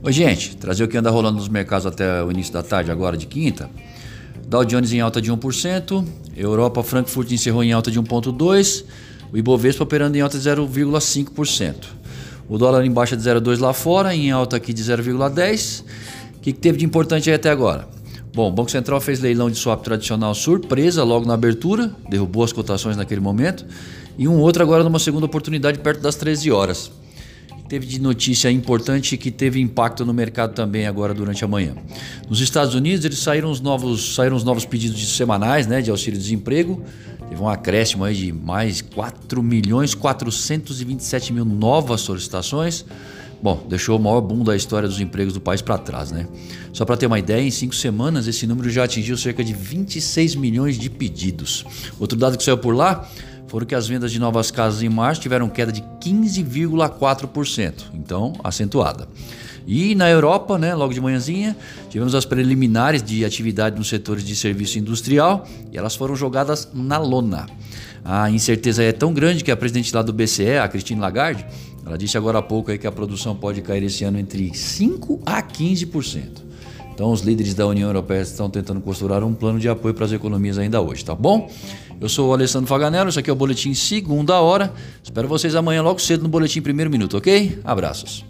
Oi, gente, trazer o que anda rolando nos mercados até o início da tarde, agora de quinta. Dow Jones em alta de 1%, Europa Frankfurt encerrou em alta de 1,2%, o Ibovespa operando em alta de 0,5%. O dólar em baixa de 0,2 lá fora, em alta aqui de 0,10. O que, que teve de importante aí até agora? Bom, o Banco Central fez leilão de swap tradicional surpresa logo na abertura, derrubou as cotações naquele momento, e um outro agora numa segunda oportunidade perto das 13 horas. Teve de notícia importante que teve impacto no mercado também agora durante a manhã. Nos Estados Unidos, eles saíram os novos, saíram os novos pedidos de semanais né, de auxílio-desemprego. Teve um acréscimo aí de mais 4 milhões 427 mil novas solicitações. Bom, deixou o maior boom da história dos empregos do país para trás, né? Só para ter uma ideia, em cinco semanas esse número já atingiu cerca de 26 milhões de pedidos. Outro dado que saiu por lá foram que as vendas de novas casas em março tiveram queda de 15,4%, então acentuada. E na Europa, né, logo de manhãzinha, tivemos as preliminares de atividade nos setores de serviço industrial e elas foram jogadas na lona. A incerteza é tão grande que a presidente lá do BCE, a Christine Lagarde, ela disse agora há pouco aí que a produção pode cair esse ano entre 5 a 15%. Então, os líderes da União Europeia estão tentando costurar um plano de apoio para as economias ainda hoje, tá bom? Eu sou o Alessandro Faganello, isso aqui é o Boletim Segunda Hora. Espero vocês amanhã logo cedo no Boletim Primeiro Minuto, ok? Abraços.